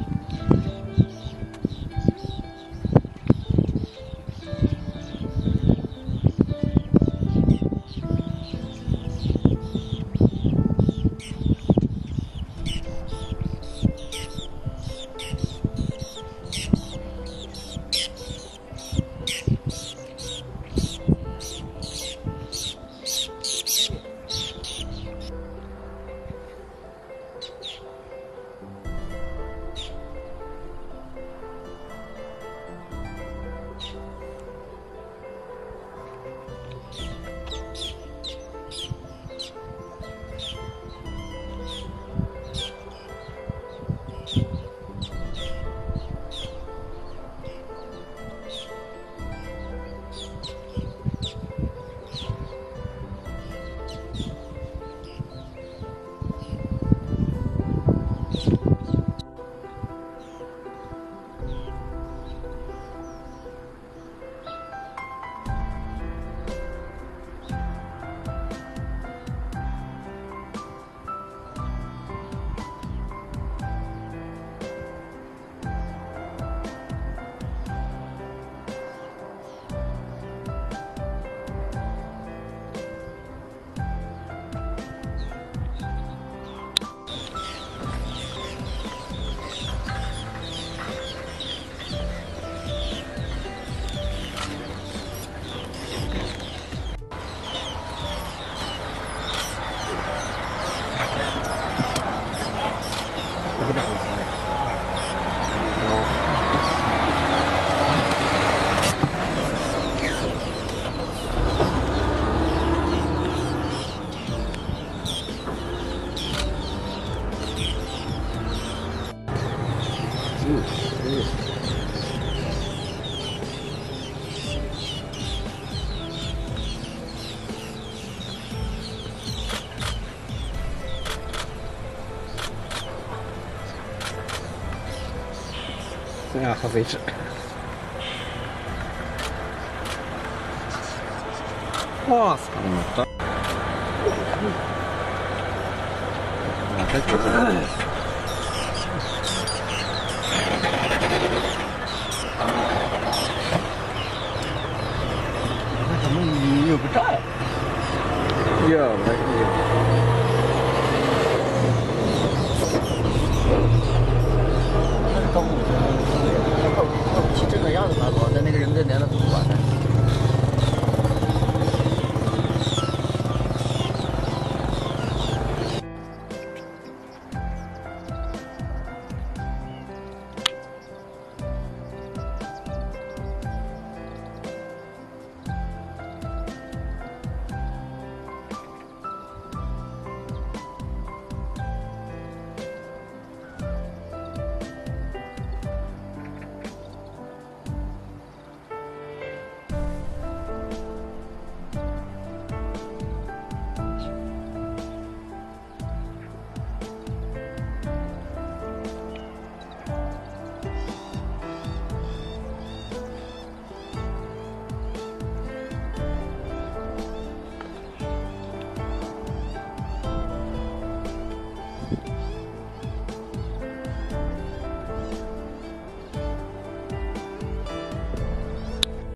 よし。啊，好费事。哇塞！嗯，啊，太可惜了。Thank you.